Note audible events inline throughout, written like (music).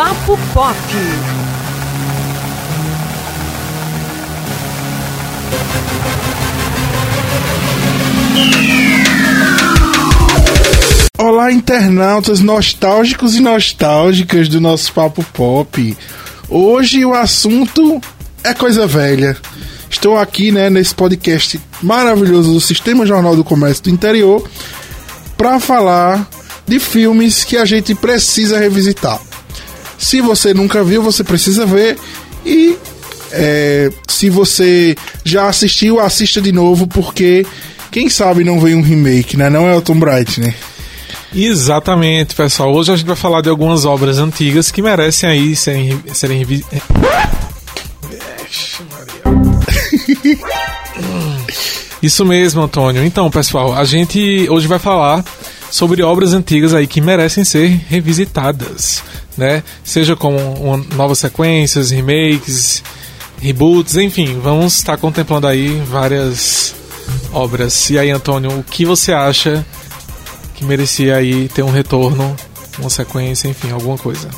Papo Pop. Olá, internautas nostálgicos e nostálgicas do nosso Papo Pop. Hoje o assunto é coisa velha. Estou aqui, né, nesse podcast maravilhoso do Sistema Jornal do Comércio do Interior para falar de filmes que a gente precisa revisitar. Se você nunca viu, você precisa ver e é, se você já assistiu, assista de novo porque quem sabe não vem um remake, né? Não é o Tom Bright, né? Exatamente, pessoal. Hoje a gente vai falar de algumas obras antigas que merecem aí serem, serem. (laughs) Isso mesmo, Antônio. Então, pessoal, a gente hoje vai falar sobre obras antigas aí que merecem ser revisitadas, né? Seja com novas sequências, remakes, reboots, enfim, vamos estar contemplando aí várias obras. E aí, Antônio, o que você acha que merecia aí ter um retorno, uma sequência, enfim, alguma coisa.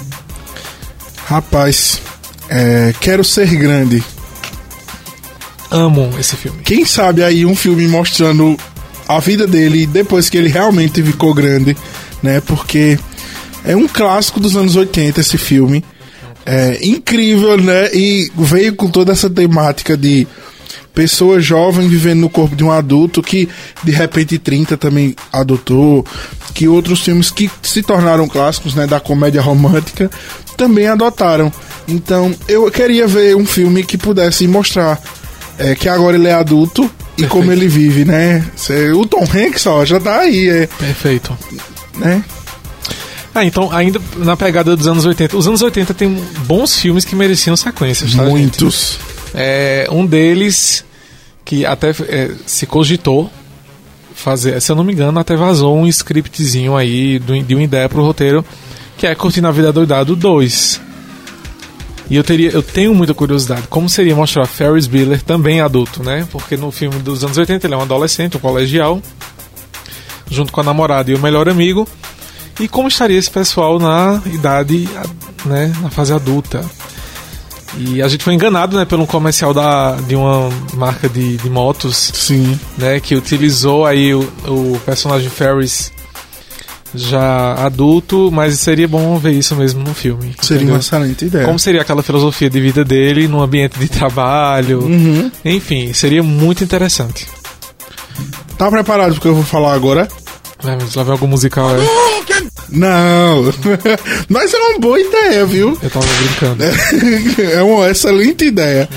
Rapaz, é, quero ser grande. Amo esse filme. Quem sabe aí um filme mostrando a vida dele depois que ele realmente ficou grande, né? Porque é um clássico dos anos 80 esse filme. É incrível, né? E veio com toda essa temática de pessoa jovem vivendo no corpo de um adulto que de repente 30 também adotou, que outros filmes que se tornaram clássicos, né, da comédia romântica, também adotaram. Então, eu queria ver um filme que pudesse mostrar é, que agora ele é adulto e como ele vive, né? O Tom Hanks, ó, já tá aí, é. Perfeito. Né? Ah, então, ainda na pegada dos anos 80. Os anos 80 tem bons filmes que mereciam sequências, tá, Muitos. É, um deles que até é, se cogitou fazer, se eu não me engano, até vazou um scriptzinho aí de uma ideia pro roteiro, que é Curtindo a Vida Doidado 2. E eu, teria, eu tenho muita curiosidade, como seria mostrar Ferris Bueller também adulto, né? Porque no filme dos anos 80 ele é um adolescente, um colegial, junto com a namorada e o melhor amigo. E como estaria esse pessoal na idade, né, na fase adulta? E a gente foi enganado, né, pelo comercial da, de uma marca de, de motos. Sim. Né, que utilizou aí o, o personagem Ferris já adulto, mas seria bom ver isso mesmo no filme. Seria entendeu? uma excelente ideia. Como seria aquela filosofia de vida dele no ambiente de trabalho. Uhum. Enfim, seria muito interessante. Tá preparado porque eu vou falar agora? É, mas lá vem algum musical, é? Não, (laughs) mas é uma boa ideia, viu? Eu tava brincando. É (laughs) uma excelente ideia.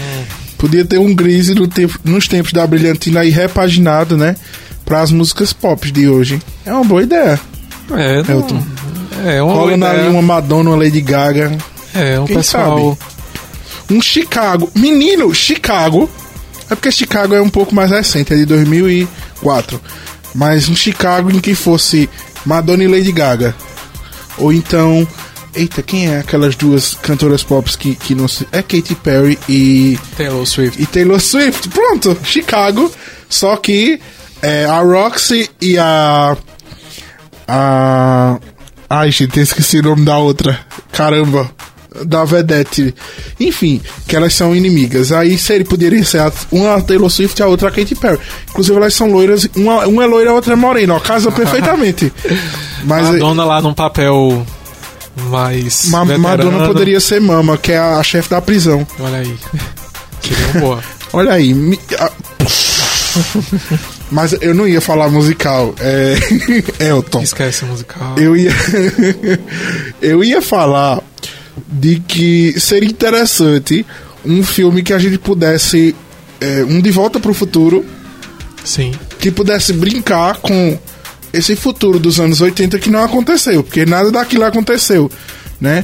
Podia ter um Grise no tempo, nos tempos da Brilhantina aí repaginado, né? Para as músicas pop de hoje. É uma boa ideia. É, não, Elton. É uma Rola boa ideia. uma Madonna, uma Lady Gaga. É, um Quem pessoal. Sabe? Um Chicago. Menino, Chicago. É porque Chicago é um pouco mais recente, é de 2004. Mas um Chicago em que fosse Madonna e Lady Gaga. Ou então. Eita, quem é aquelas duas cantoras pop que, que não se. É Katy Perry e. Taylor Swift. E Taylor Swift. Pronto, Chicago. Só que é, a Roxy e a. A. Ai, gente, esqueci o nome da outra. Caramba da Vedette. Enfim, que elas são inimigas. Aí se ele poderia ser uma a Taylor Swift e a outra a Katy Perry. Inclusive elas são loiras, uma, uma é loira e a outra é morena, ó, casa perfeitamente. (laughs) Mas Madonna lá num papel mais Ma Madonna poderia ser Mama, que é a, a chefe da prisão. Olha aí. Seria uma boa. (laughs) Olha aí. A... Mas eu não ia falar musical. É. (laughs) Elton. Esquece musical. Eu ia. eu ia falar de que seria interessante um filme que a gente pudesse. É, um De Volta para o Futuro. Sim. Que pudesse brincar com esse futuro dos anos 80 que não aconteceu, porque nada daquilo aconteceu, né?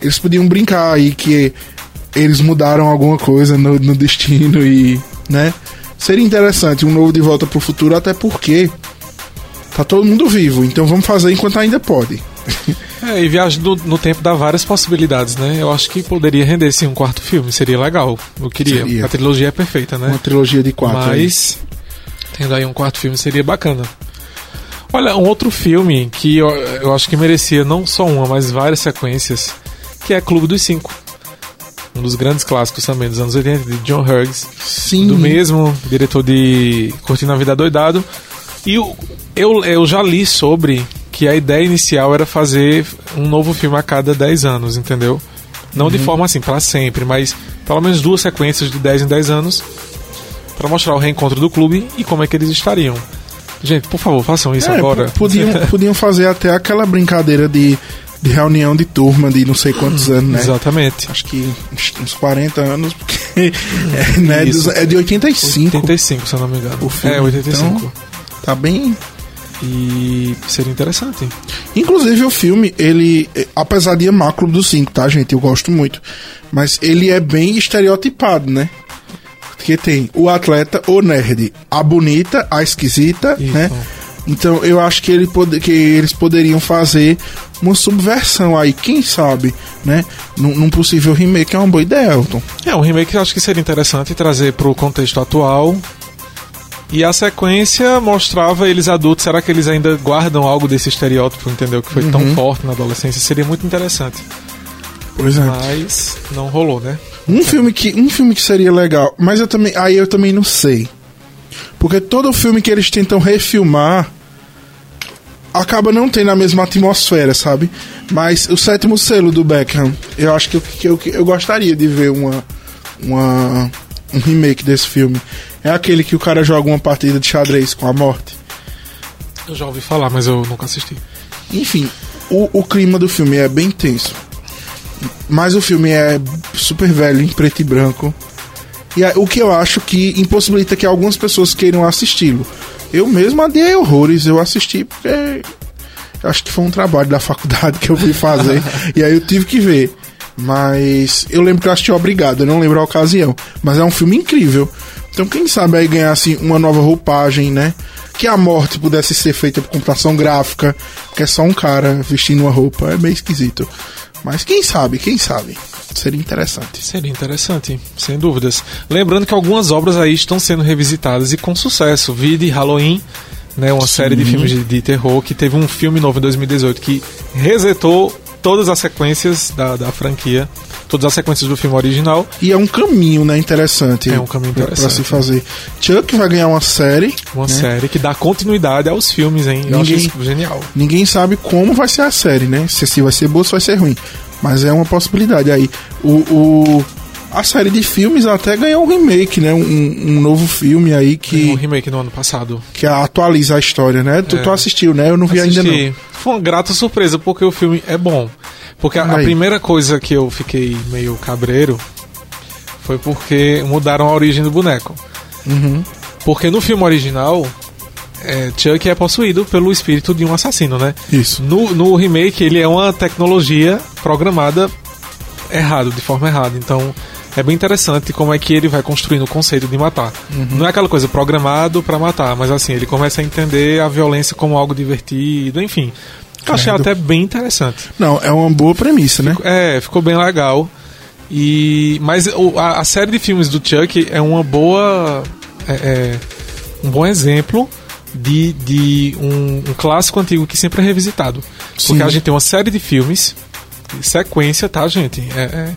Eles podiam brincar aí que eles mudaram alguma coisa no, no destino e, né? Seria interessante um novo De Volta para o Futuro, até porque tá todo mundo vivo, então vamos fazer enquanto ainda pode. (laughs) É, e Viagem no, no, Tempo dá várias possibilidades, né? Eu acho que poderia render sim um quarto filme, seria legal. Eu queria. Seria. A trilogia é perfeita, né? Uma trilogia de quatro. Mas, aí. tendo aí um quarto filme seria bacana. Olha, um outro filme que eu, eu acho que merecia não só uma, mas várias sequências, que é Clube dos Cinco. Um dos grandes clássicos também dos anos 80, de John Hughes. Sim. Do mesmo diretor de Curtindo a Vida Doidado. E o- eu, eu já li sobre que a ideia inicial era fazer um novo filme a cada 10 anos, entendeu? Não de forma assim, pra sempre, mas pelo menos duas sequências de 10 em 10 anos pra mostrar o reencontro do clube e como é que eles estariam. Gente, por favor, façam isso É, agora. Podiam, (laughs) podiam fazer até aquela brincadeira de, de reunião de turma de não sei quantos anos, né? Exatamente. Acho que uns, uns 40 anos, porque (laughs) é, né, é de 85. 85, se eu não me engano. O filme, é, 85. então. Tá bem. E seria interessante. Inclusive o filme, ele, eh, apesar de amar Clube dos Cinco, tá, gente? Eu gosto muito. Mas ele é bem estereotipado, né? Porque tem o atleta, o nerd, a bonita, a esquisita, Isso. né? Então eu acho que, ele pode, que eles poderiam fazer uma subversão aí, quem sabe, né? Num, num possível remake é uma boa ideia, Elton. É, um remake eu acho que seria interessante trazer pro contexto atual. E a sequência mostrava eles adultos. Será que eles ainda guardam algo desse estereótipo, entendeu? Que foi tão Uhum. forte na adolescência? Seria muito interessante. Pois é. Mas não rolou, né? Um filme que um filme que seria legal, mas eu também aí eu também não sei. Porque todo filme que eles tentam refilmar acaba não tendo a mesma atmosfera, sabe? Mas o sétimo selo do Beckham, eu acho que eu, que eu, que eu gostaria de ver uma, uma um remake desse filme. É aquele que o cara joga uma partida de xadrez com a morte. Eu já ouvi falar, mas eu nunca assisti. Enfim, o, o clima do filme é bem tenso. Mas o filme é super velho, em preto e branco. E é- o que eu acho que impossibilita que algumas pessoas queiram assisti-lo. Eu mesmo adiei horrores, eu assisti porque acho que foi um trabalho da faculdade que eu fui fazer. (laughs) e aí eu tive que ver. Mas eu lembro que eu assisti obrigado, eu não lembro a ocasião. Mas é um filme incrível. Então quem sabe aí ganhasse uma nova roupagem, né? Que a morte pudesse ser feita por computação gráfica, que é só um cara vestindo uma roupa. É meio esquisito. Mas quem sabe, quem sabe? Seria interessante. Seria interessante, sem dúvidas. Lembrando que algumas obras aí estão sendo revisitadas e com sucesso. Vi de Halloween, né, uma série de filmes de, de terror que teve um filme novo em 2018 que resetou todas as sequências da, da franquia, todas as sequências do filme original. E é um caminho, né, interessante. É um caminho pra- Pra interessante. se fazer. Chuck vai ganhar uma série. Uma né? série que dá continuidade aos filmes, hein? Eu acho Ninguém- isso genial. Ninguém sabe como vai ser a série, né? Se, se vai ser boa ou se vai ser ruim. Mas é uma possibilidade aí. O, o- a série de filmes até ganhou um remake, né? Um, um novo filme aí O que, remake no ano passado. que atualiza a história, né? Tu, É. tu assistiu, né? Eu não vi ainda não. Assisti. Foi uma grata surpresa, porque o filme é bom. Porque a, a primeira coisa que eu fiquei meio cabreiro foi porque mudaram a origem do boneco. Uhum. Porque no filme original, é, Chuck é possuído pelo espírito de um assassino, né? Isso. No, no remake, ele é uma tecnologia programada errado, de forma errada. Então, é bem interessante como é que ele vai construindo o conceito de matar. Não é aquela coisa programado pra matar, mas assim, ele começa a entender a violência como algo divertido, enfim. Eu achei até bem interessante. Não, é uma boa premissa, né? É, ficou bem legal. E mas a, a série de filmes do Chuck é uma boa é, é, um bom exemplo de, de um, um clássico antigo que sempre é revisitado. Sim. Porque a gente tem uma série de filmes, sequência, tá, gente? É, é,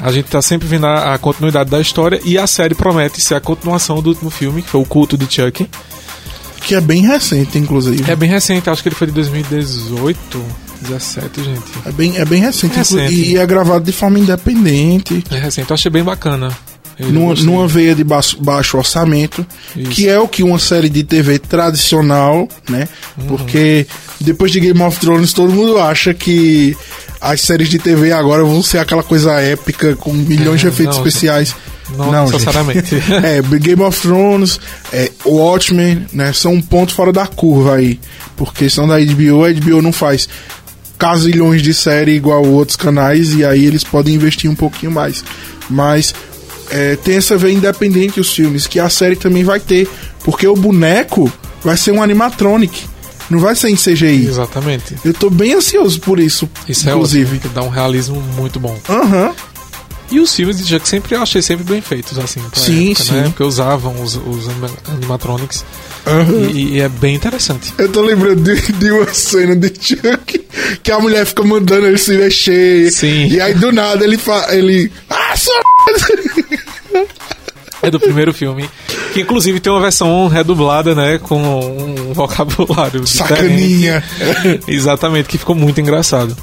a gente tá sempre vendo a, a continuidade da história e a série promete ser a continuação do último filme, que foi o culto de Chuck. Que é bem recente, inclusive. É bem recente, acho que ele foi de 2018, 17, gente. É bem, é bem recente, É recente. E, é gravado de forma independente. É recente, eu achei bem bacana. Numa, numa veia de baixo, baixo orçamento, Isso. que é o que uma série de TV tradicional, né? Uhum. Porque depois de Game of Thrones todo mundo acha que as séries de TV agora vão ser aquela coisa épica com milhões de É, efeitos não, especiais. Não, gente. necessariamente. (laughs) é, Game of Thrones, é, Watchmen, né? São um ponto fora da curva aí. Porque são da HBO, a HBO não faz casilhões de série igual outros canais e aí eles podem investir um pouquinho mais. Mas é, tem essa veia independente os filmes, que a série também vai ter. Porque o boneco vai ser um animatronic, não vai ser em CGI. Exatamente. Eu tô bem ansioso por isso, Isso inclusive. é ótimo, que dá um realismo muito bom. Aham. E os filmes de Chuck sempre eu achei sempre bem feitos, assim, pra Sim, época, sim. né? Porque usavam os, os anima- animatronics. aham. E, e é bem interessante. Eu tô lembrando de, de uma cena de Chuck que a mulher fica mandando ele se mexer. Sim. E aí do nada ele fala. Ele. Ah, sua É do primeiro filme. Que inclusive tem uma versão redublada, né? Com um vocabulário. Sacaninha. (laughs) Exatamente, que ficou muito engraçado.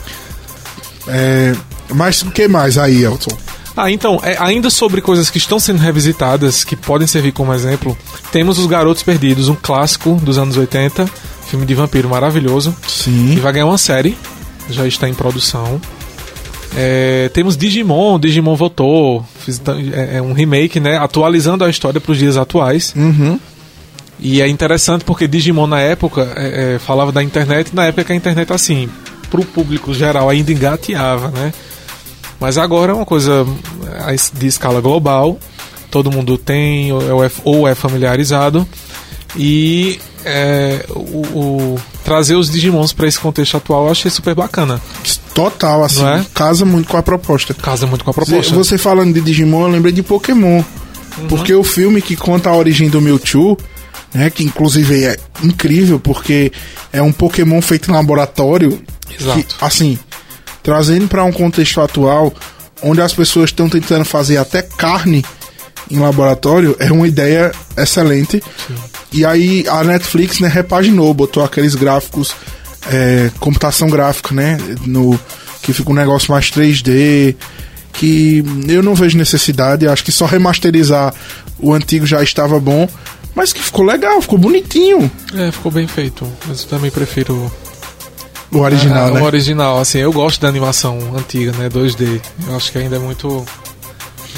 É, mas o que mais aí, Elton? Ah, então, é, ainda sobre coisas que estão sendo revisitadas, que podem servir como exemplo, temos Os Garotos Perdidos, um clássico dos anos 80, filme de vampiro maravilhoso, e Sim. vai ganhar uma série, já está em produção. É, temos Digimon, Digimon voltou, fiz- é, é um remake, né, atualizando a história para os dias atuais. Uhum. E é interessante porque Digimon na época é, é, falava da internet, na época que a internet assim, pro público geral ainda engateava, né? Mas agora é uma coisa é, de escala global, todo mundo tem ou é, ou é familiarizado e é, o, o- trazer os Digimons para esse contexto atual eu achei super bacana. Total, assim. É? Casa muito com a proposta. Casa muito com a proposta. você falando de Digimon, eu lembrei de Pokémon. Uhum. Porque o filme que conta a origem do Mewtwo, né, que inclusive é incrível, porque é um Pokémon feito em laboratório. Exato. Que, assim, trazendo para um contexto atual, onde as pessoas estão tentando fazer até carne em laboratório, é uma ideia excelente. E aí a Netflix né, repaginou, botou aqueles gráficos, é, computação gráfica, né? No, que fica um negócio mais 3D. Que eu não vejo necessidade, acho que só remasterizar o antigo já estava bom. Mas que ficou legal, ficou bonitinho É, ficou bem feito, mas eu também prefiro o original, É, né? O original, assim, eu gosto da animação antiga, né? 2D. Eu acho que ainda é muito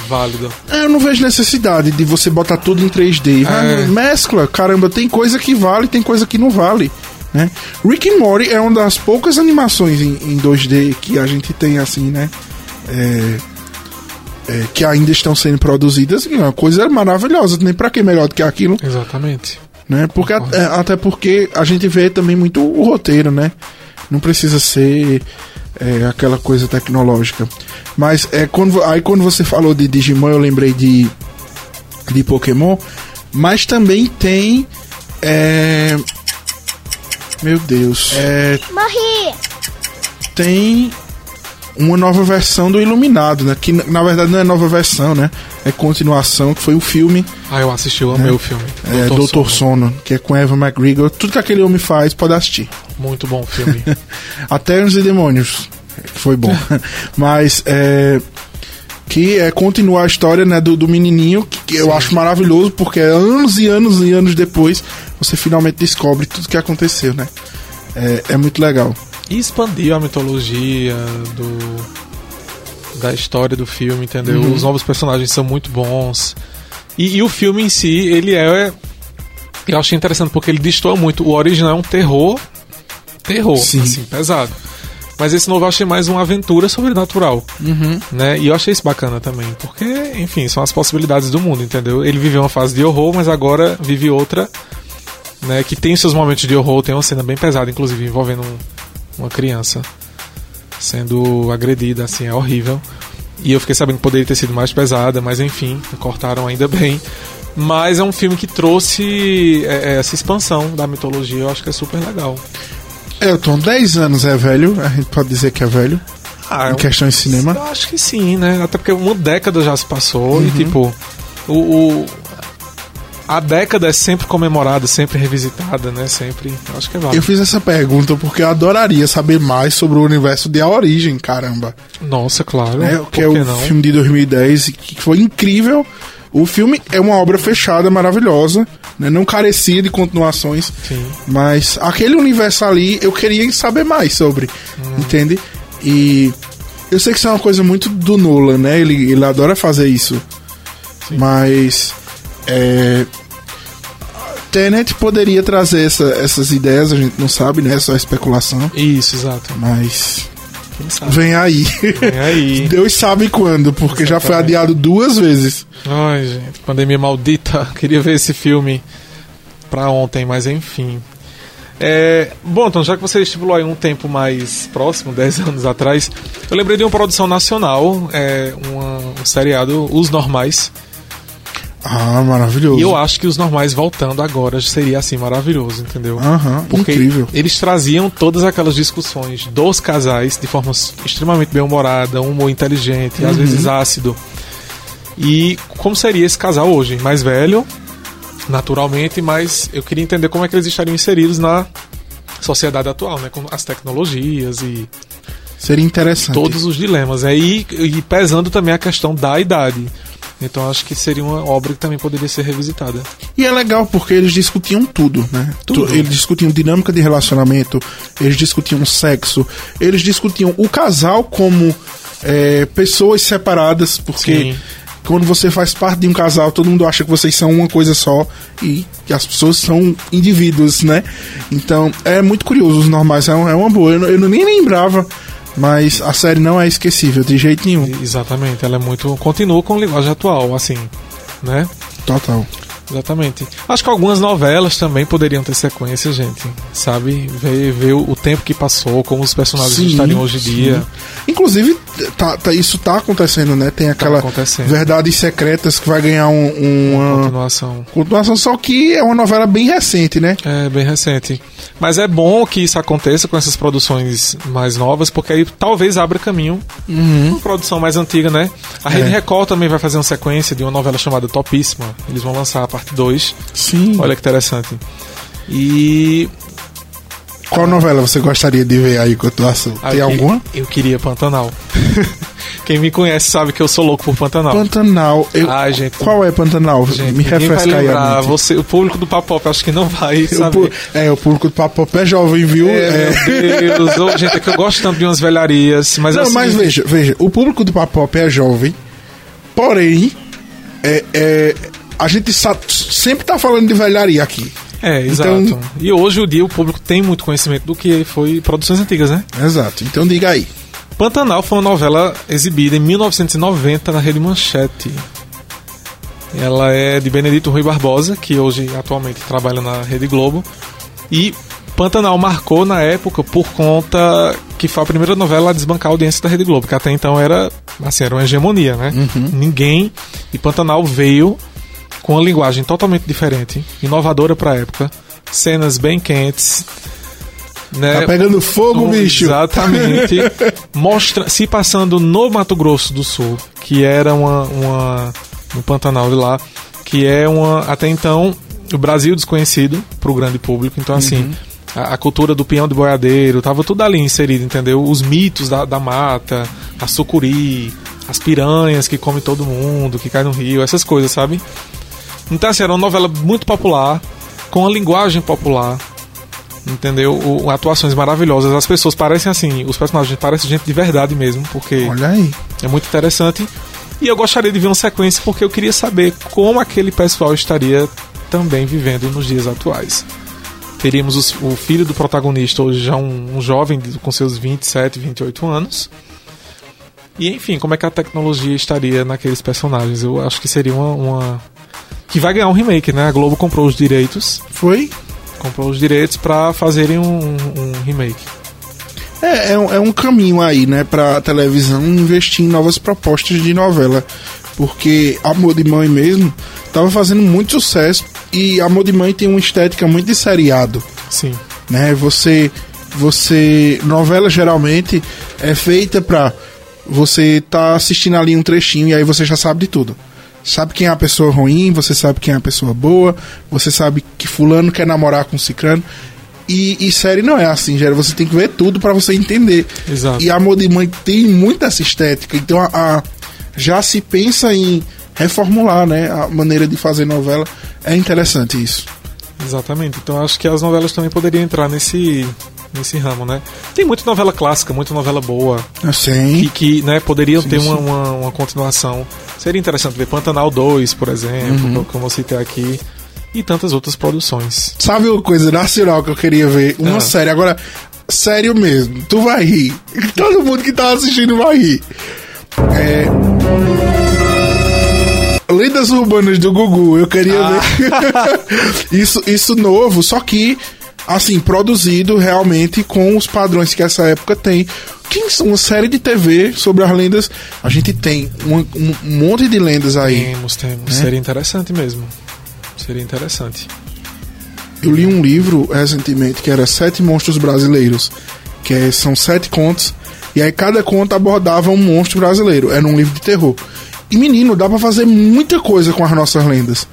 válido. É, Eu não vejo necessidade de você botar tudo em 3D. Vai, É. Mescla, caramba, tem coisa que vale, tem coisa que não vale. Né? Rick and Morty é uma das poucas animações em, em 2D que a gente tem assim, né? É, é, que ainda estão sendo produzidas. E é uma coisa maravilhosa. Nem pra que melhor do que aquilo, Exatamente. né? Porque, é, até porque a gente vê também muito o roteiro, né? Não precisa ser é, aquela coisa tecnológica. Mas é, quando, aí quando você falou de Digimon, eu lembrei de, de Pokémon. Mas também tem. é, meu Deus. É, Morri! tem uma nova versão do Iluminado, né? Que na- verdade não é nova versão, né? É continuação, que foi o filme Ah, eu assisti, eu amei o filme. é, Doutor Sono, que é com Eva McGregor. Tudo que aquele homem faz, pode assistir. Muito bom filme. (laughs) Até Anjos e Demônios, foi bom. (laughs) (laughs) Mas é. Que é continuar a história né, do, do menininho, que, eu acho maravilhoso, porque é anos e anos e anos depois você finalmente descobre tudo que aconteceu, né? É, é muito legal. e expandiu a mitologia do da história do filme, entendeu? Uhum. Os novos personagens são muito bons. E, e o filme em si, ele é. Eu achei interessante porque ele destoa muito. O original é um terror. Terror, Sim. assim, pesado. Mas esse novo eu achei mais uma aventura sobrenatural. Né? E eu achei isso bacana também. Porque, enfim, são as possibilidades do mundo, entendeu? Ele viveu uma fase de horror, mas agora vive outra. Né, que tem seus momentos de horror, tem uma cena bem pesada, inclusive, envolvendo um- uma criança sendo agredida, assim, é horrível. E eu fiquei sabendo que poderia ter sido mais pesada, mas enfim, cortaram ainda (laughs) bem. Mas é um filme que trouxe é, é, essa expansão da mitologia, eu acho que é super legal. Elton, 10 anos é velho, a gente pode dizer que é velho, Ah, em questão de cinema. Eu acho que sim, né? Até porque uma década já se passou Uhum. e, tipo, o, o- a década é sempre comemorada, sempre revisitada, né? Sempre. Eu acho que é Eu válido. fiz essa pergunta porque eu adoraria saber mais sobre o universo de A Origem, caramba. Nossa, claro. né? Que é que o não? filme de 2010 e que foi incrível. O filme é uma obra fechada, maravilhosa, né? não carecia de continuações, Sim. mas aquele universo ali eu queria saber mais sobre, Hum. entende? E eu sei que isso é uma coisa muito do Nolan, né? Ele, ele adora fazer isso, mas é, Tenet poderia trazer essa- essas ideias, a gente não sabe, né? É só especulação, Isso, exato. mas Quem sabe? vem aí. Vem aí. (laughs) Deus sabe quando, porque já foi Exatamente. adiado duas vezes. Ai, gente, pandemia maldita. (laughs) Queria ver esse filme pra ontem, mas enfim. É, bom, então, já que você estipulou aí um tempo mais próximo, (laughs) 10 anos atrás, eu lembrei de uma produção nacional, é, uma- um seriado, Os Normais. Ah, maravilhoso. E eu acho que os normais voltando agora seria assim maravilhoso, entendeu? Aham, Porque incrível. eles traziam todas aquelas discussões dos casais de forma extremamente bem-humorada, um humor inteligente, Uhum. às vezes ácido. E como seria esse casal hoje? Mais velho, naturalmente, mas eu queria entender como é que eles estariam inseridos na sociedade atual, né? Com as tecnologias e Seria interessante. todos os dilemas. né? E, e pesando também a questão da idade. Então acho que seria uma obra que também poderia ser revisitada. E é legal porque eles discutiam tudo, né? Tudo. Tu- Eles discutiam dinâmica de relacionamento, eles discutiam sexo, eles discutiam o casal como é, pessoas separadas, porque Sim. quando você faz parte de um casal, todo mundo acha que vocês são uma coisa só e que as pessoas são indivíduos, né? Então é muito curioso, os normais é, é uma boa. Eu, eu nem lembrava, mas a série não é esquecível de jeito nenhum. Exatamente, ela é muito. Continua com linguagem atual, assim, né? Total. Exatamente. Acho que algumas novelas também poderiam ter sequência, gente. Sabe? Ver, ver o tempo que passou, como os personagens Sim, estariam hoje em dia. Inclusive, tá, tá- isso tá acontecendo, né? Tem aquela acontecendo. Verdades Secretas que vai ganhar um, um- uma Continuação. continuação, só que é uma novela bem recente, né? É bem recente. Mas é bom que isso aconteça com essas produções mais novas, porque aí talvez abra caminho Uhum. uma produção mais antiga, né? A Rede É. Record também vai fazer uma sequência de uma novela chamada Topíssima. Eles vão lançar a parte 2. Sim. Olha que interessante. E. Qual novela você gostaria de ver aí, ah, Tem eu que- alguma? Eu queria Pantanal. (laughs) Quem me conhece sabe que eu sou louco por Pantanal. Pantanal. Eu- Ai, gente. Qual é Pantanal? Gente, Me refresca aí lembrar. Você, o público do Papop acho que não vai O saber. pu- é, o público do Papo é jovem, viu? É, É. meu Deus, Ô, gente, é que eu gosto tanto de umas velharias, mas Não, assim, mas veja, veja, o público do Papop é jovem, porém, é, é, a gente sa- sempre tá falando de velharia aqui. É, exato. Então- E hoje o dia o público tem muito conhecimento do que foi produções antigas, né? Exato. Então diga aí. Pantanal foi uma novela exibida em 1990 na Rede Manchete. Ela é de Benedito Rui Barbosa, que hoje atualmente trabalha na Rede Globo. E Pantanal marcou na época por conta que foi a primeira novela a desbancar a audiência da Rede Globo, que até então era, assim, era uma hegemonia, né? Ninguém. E Pantanal veio com uma linguagem totalmente diferente, inovadora para a época, cenas bem quentes. Né? Tá pegando fogo, Um- bicho. Exatamente. (laughs) Mostra, se passando no Mato Grosso do Sul, que era uma, uma no Pantanal de lá, que é uma até então o Brasil desconhecido para o grande público. Então assim, a, a cultura do peão de boiadeiro, tava tudo ali inserido, entendeu? Os mitos da, da mata, a sucuri, as piranhas que come todo mundo, que cai no rio, essas coisas, sabe? Então assim, era uma novela muito popular, com a linguagem popular, entendeu? O, atuações maravilhosas. As pessoas parecem assim, os personagens parecem gente de verdade mesmo, porque Olha aí. é muito interessante. E eu gostaria de ver uma sequência porque eu queria saber como aquele pessoal estaria também vivendo nos dias atuais. Teríamos os- o filho do protagonista, hoje já um, um jovem com seus 27, 28 anos. E enfim, como é que a tecnologia estaria naqueles personagens? Eu acho que seria uma. uma- Que vai ganhar um remake, né? A Globo comprou os direitos Foi? Comprou os direitos pra fazerem um, um remake. É, é, um, é um caminho aí, né, pra televisão investir em novas propostas de novela. Porque Amor de Mãe mesmo tava fazendo muito sucesso e Amor de Mãe tem uma estética muito de seriado, Sim. né? Você você novela geralmente é feita pra você tá assistindo ali um trechinho e aí você já sabe de tudo. Sabe quem é a pessoa ruim, você sabe quem é a pessoa boa, você sabe que fulano quer namorar com cicrano. E, e série não é assim, Gera. Você tem que ver tudo pra você entender. Exato. E Amor de Mãe tem muita essa estética. Então a, a- já se pensa em reformular né, a maneira de fazer novela. É interessante isso. Exatamente. Então acho que as novelas também poderiam entrar nesse nesse ramo, né? Tem muita novela clássica, muita novela boa Eu sei. e que, né, poderiam Sim, ter sim. uma, uma, uma continuação. Seria interessante ver Pantanal 2, por exemplo, Uhum. como eu citei aqui, e tantas outras produções. Sabe uma coisa nacional que eu queria ver? Uma Ah. série. Agora, sério mesmo. Tu vai rir. (laughs) Todo mundo que tá assistindo vai rir. É. Lendas Urbanas do Gugu. Eu queria Ah. ver. (laughs) isso, isso novo, só que assim, produzido realmente com os padrões que essa época tem. Que são uma série de TV sobre as lendas. A gente tem um, um monte de lendas aí. Temos, temos. Seria interessante mesmo. Seria interessante. Eu li um livro recentemente que era Sete Monstros Brasileiros. Que é- são sete contos. E aí cada conto abordava um monstro brasileiro. Era um livro de terror. E menino, dá pra fazer muita coisa com as nossas lendas.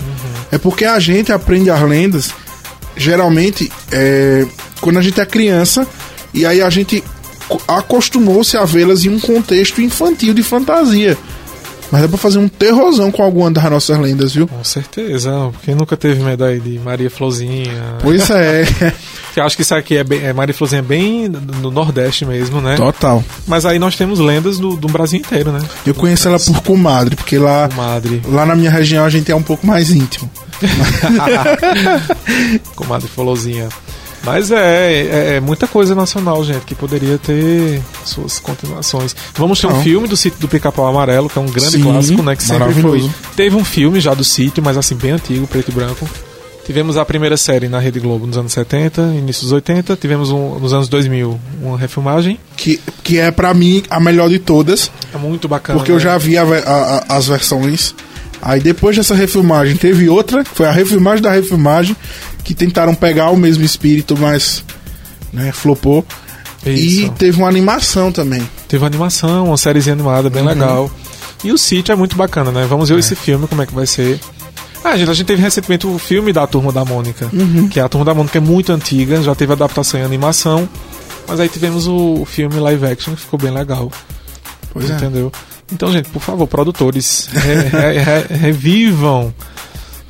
É porque a gente aprende as lendas, geralmente, é, quando a gente é criança, e aí a gente co- acostumou-se a vê-las em um contexto infantil de fantasia. Mas dá pra fazer um terrorzão com alguma das nossas lendas, viu? Com certeza. Quem nunca teve aí de Maria Florzinha? Pois é, (laughs) Eu acho que isso aqui é, bem, é Maria Florzinha é bem no Nordeste mesmo, né? total. Mas aí nós temos lendas do, do Brasil inteiro, né? Eu conheço ela por comadre, porque lá, Comadre. lá na minha região a gente é um pouco mais íntimo. (laughs) Comadre Florzinha. Mas é, é, é muita coisa nacional, gente, que poderia ter suas continuações. Vamos ter um filme do sítio do Pica-Pau Amarelo, que é um grande Sim, clássico, né? Que sempre foi. Teve um filme já do sítio, mas assim, bem antigo, preto e branco. Tivemos a primeira série na Rede Globo nos anos 70, início dos 80. Tivemos um, nos anos 2000 uma refilmagem. Que, que é pra mim a melhor de todas, É muito bacana. porque eu né? já vi a- a- as versões. Aí depois dessa refilmagem teve outra, que foi a refilmagem da refilmagem, que tentaram pegar o mesmo espírito, mas né, flopou. Isso. E teve uma animação também. Teve uma animação, uma sériezinha animada Uhum. bem legal. E o sítio é muito bacana, né? Vamos ver esse filme, como é que vai ser. Ah, gente, a gente teve recentemente o filme da Turma da Mônica, Uhum. que a Turma da Mônica é muito antiga, já teve adaptação em animação, mas aí tivemos o filme live action, que ficou bem legal. Pois é. entendeu? Então, gente, por favor, produtores, re- re- re- revivam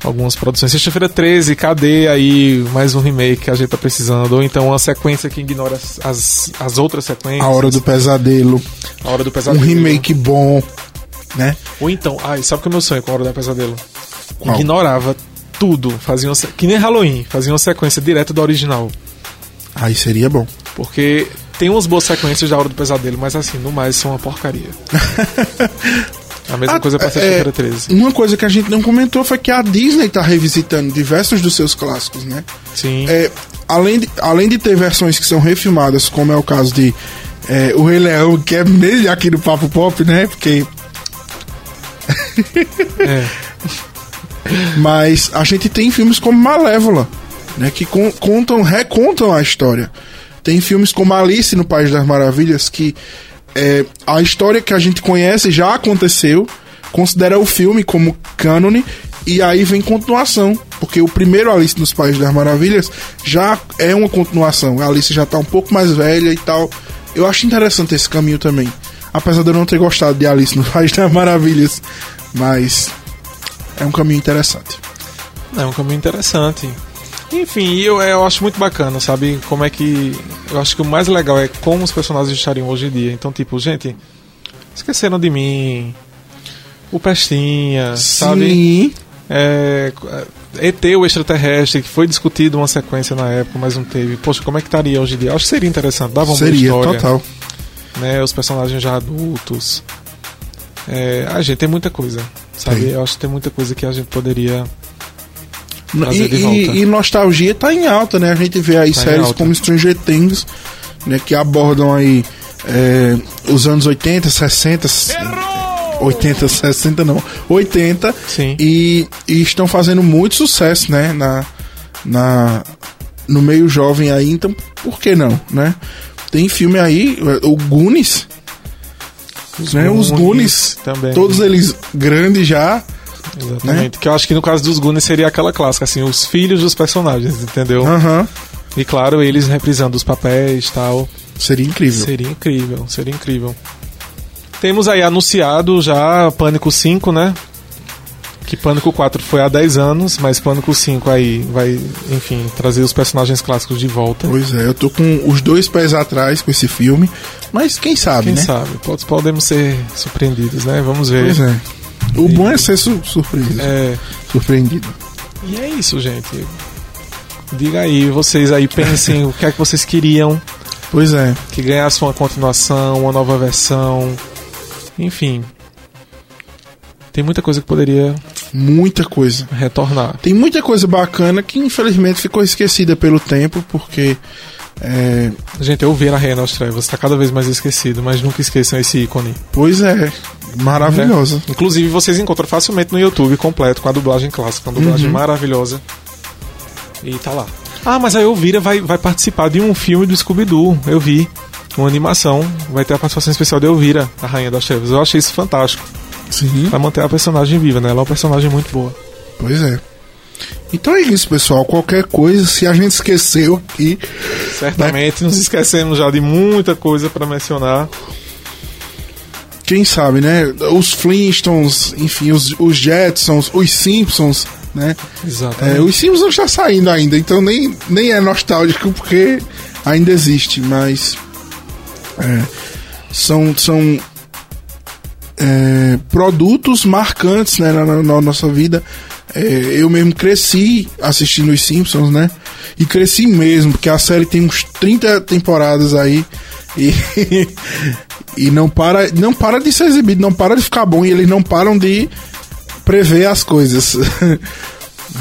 algumas produções. Sexta-feira 13, cadê aí mais um remake que a gente tá precisando? Ou então uma sequência que ignora as, as, as outras sequências. A Hora do Pesadelo, A Hora do um Pesadelo. remake bom, né? Ou então, ai, sabe que é o meu sonho com a Hora do Pesadelo? Qual? Ignorava tudo, fazia uma, que nem Halloween, fazia uma sequência direta do original. Aí seria bom. Porque tem umas boas sequências da Hora do Pesadelo, mas assim, no mais são uma porcaria. (laughs) A mesma Ah, coisa pra é, Sexta-feira 13. Uma coisa que a gente não comentou foi que a Disney tá revisitando diversos dos seus clássicos, né? Sim. É, além, de, além de ter versões que são refilmadas, como é o caso de é, O Rei Leão, que é meio aqui no Papo Pop, né? Porque. É. (laughs) Mas a gente tem filmes como Malévola, né? Que con- contam, recontam a história. Tem filmes como Alice no País das Maravilhas, que é, a história que a gente conhece já aconteceu, considera o filme como cânone, e aí vem continuação. Porque o primeiro Alice nos País das Maravilhas já é uma continuação. A Alice já tá um pouco mais velha e tal. Eu acho interessante esse caminho também. Apesar de eu não ter gostado de Alice no País das Maravilhas. Mas é um caminho interessante. É um caminho interessante. Enfim, eu, eu acho muito bacana, sabe? Como é que. Eu acho que o mais legal é como os personagens estariam hoje em dia. Então, tipo, gente, esqueceram de mim. O Pestinha, sabe? Sim. É, ET, o extraterrestre, que foi discutido uma sequência na época, mas não teve. Poxa, como é que estaria hoje em dia? Eu Acho que seria interessante, dava uma Seria, história. total. Né, os personagens já adultos. É, a gente tem muita coisa, sabe? Tem. Eu acho que tem muita coisa que a gente poderia. E, Trazer e- e nostalgia tá em alta, né? A gente vê aí Tá séries como Stranger Things, né? Que abordam aí é, os anos 80, 60, 80, 60 não, 80 Sim. e, e estão fazendo muito sucesso, né? Na, na, no meio jovem aí, então por que não, né? Tem filme aí, o Goonies, né? Os Goonies, também. todos eles grandes já, Exatamente. Que eu acho que no caso dos Goonies seria aquela clássica, assim, os filhos dos personagens, entendeu? aham, E claro, eles reprisando os papéis e tal. seria incrível. Seria incrível, seria incrível. Temos aí anunciado já Pânico 5, né? Que Pânico 4 foi há 10 anos, mas Pânico 5 aí vai, enfim, trazer os personagens clássicos de volta. Pois é, eu tô com os dois pés atrás com esse filme, mas quem sabe, Quem né? sabe? Pode- Podemos ser surpreendidos, né? Vamos ver. Pois é. O bom é ser su surpreendido. É, surpreendido. E é isso, gente. Diga aí, vocês aí pensem (laughs) o que é que vocês queriam Pois é. que ganhasse uma continuação, uma nova versão. Enfim. Tem muita coisa que poderia Muita coisa. retornar. Tem muita coisa bacana que infelizmente ficou esquecida pelo tempo, porque é, Gente, eu vi na Reina das Trevas, tá cada vez mais esquecido, mas nunca esqueçam esse ícone. pois é, maravilhosa. né? Inclusive, vocês encontram facilmente no YouTube completo com a dublagem clássica, uma dublagem Uhum. maravilhosa. E tá lá. Ah, mas a Elvira vai, vai participar de um filme do Scooby-Doo, eu vi. Uma animação, vai ter a participação especial de Elvira, a Rainha das Trevas. Eu achei isso fantástico. Sim. Vai manter a personagem viva, né? Ela é uma personagem muito boa. Pois é. Então é isso, pessoal. Qualquer coisa, se a gente esqueceu aqui, Certamente nos esquecemos já de muita coisa pra mencionar. quem sabe, né? Os Flintstones, enfim, os, os Jetsons, os Simpsons, né? Exatamente. É, os Simpsons já saindo ainda, então nem, nem é nostálgico porque ainda existe, mas é, são, são é, produtos marcantes né, na, na- na nossa vida. É, eu mesmo cresci assistindo os Simpsons, né? E cresci mesmo, porque a série tem uns 30 temporadas aí e, (laughs) e não para, não para de ser exibido, não para de ficar bom e eles não param de prever as coisas. (laughs)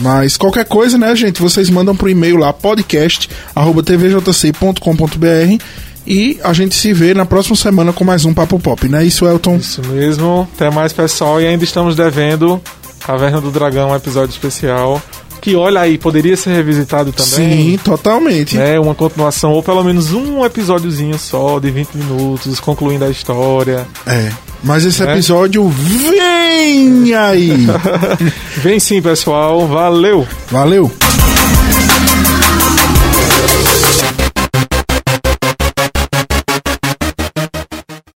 Mas qualquer coisa, né, gente? Vocês mandam pro e-mail lá, podcast.tvjc.com.br e a gente se vê na próxima semana com mais um Papo Pop, né? Isso, Elton? Isso mesmo. Até mais, pessoal. E ainda estamos devendo Caverna do Dragão, um episódio especial. Que, olha aí, poderia ser revisitado também. Sim, totalmente. Né, uma continuação, ou pelo menos um episódiozinho só, de 20 minutos, concluindo a história. É. Mas esse É. episódio vem aí! (laughs) Vem sim, pessoal. Valeu! Valeu!